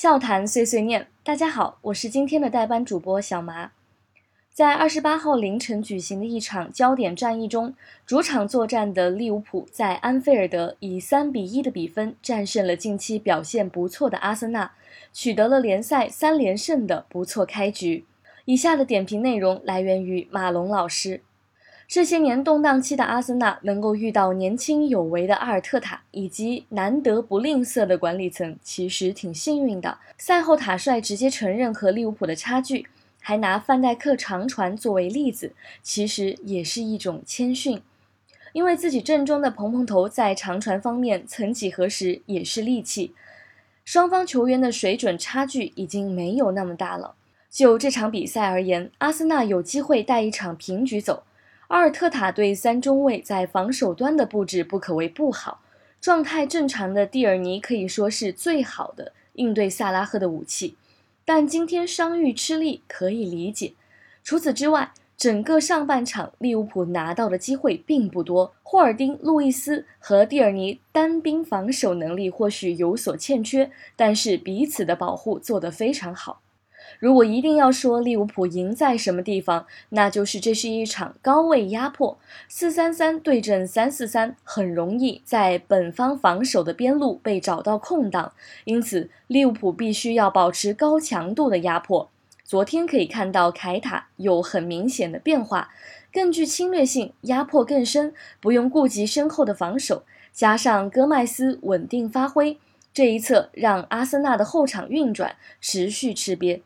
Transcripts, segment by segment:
笑谈碎碎念，大家好，我是今天的代班主播小麻。在二十八号凌晨举行的一场焦点战役中，主场作战的利物浦在安菲尔德以三比一的比分战胜了近期表现不错的阿森纳，取得了联赛三连胜的不错开局。以下的点评内容来源于马龙老师。这些年动荡期的阿森纳能够遇到年轻有为的阿尔特塔以及难得不吝啬的管理层，其实挺幸运的。赛后，塔帅直接承认和利物浦的差距，还拿范戴克长传作为例子，其实也是一种谦逊。因为自己阵中的蓬蓬头在长传方面曾几何时也是利器，双方球员的水准差距已经没有那么大了。就这场比赛而言，阿森纳有机会带一场平局走。阿尔特塔对三中卫在防守端的布置不可谓不好，状态正常的蒂尔尼可以说是最好的应对萨拉赫的武器，但今天伤愈吃力可以理解。除此之外，整个上半场利物浦拿到的机会并不多，霍尔丁、路易斯和蒂尔尼单兵防守能力或许有所欠缺，但是彼此的保护做得非常好。如果一定要说利物浦赢在什么地方，那就是这是一场高位压迫，四三三对阵三四三，很容易在本方防守的边路被找到空档，因此利物浦必须要保持高强度的压迫。昨天可以看到凯塔有很明显的变化，更具侵略性，压迫更深，不用顾及身后的防守，加上戈麦斯稳定发挥，这一侧让阿森纳的后场运转持续吃瘪。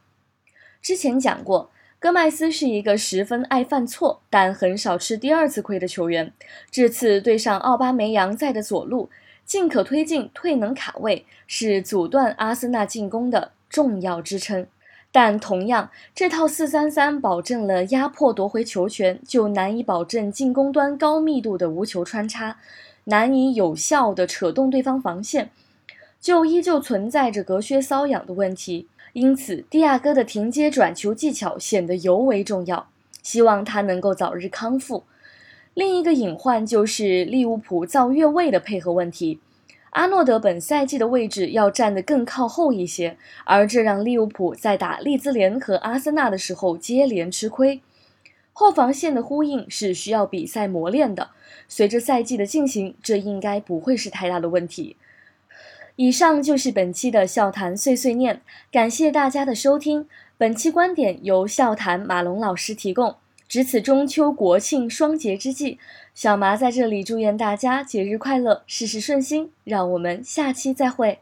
之前讲过，戈麦斯是一个十分爱犯错，但很少吃第二次亏的球员。这次对上奥巴梅扬在的左路，进可推进，退能卡位，是阻断阿森纳进攻的重要支撑。但同样，这套四三三保证了压迫夺回球权，就难以保证进攻端高密度的无球穿插，难以有效的扯动对方防线，就依旧存在着隔靴搔痒的问题。因此，蒂亚戈的停接转球技巧显得尤为重要。希望他能够早日康复。另一个隐患就是利物浦造越位的配合问题。阿诺德本赛季的位置要站得更靠后一些，而这让利物浦在打利兹联和阿森纳的时候接连吃亏。后防线的呼应是需要比赛磨练的，随着赛季的进行，这应该不会是太大的问题。以上就是本期的笑谈碎碎念，感谢大家的收听。本期观点由笑谈马龙老师提供。值此中秋国庆双节之际，小麻在这里祝愿大家节日快乐，事事顺心。让我们下期再会。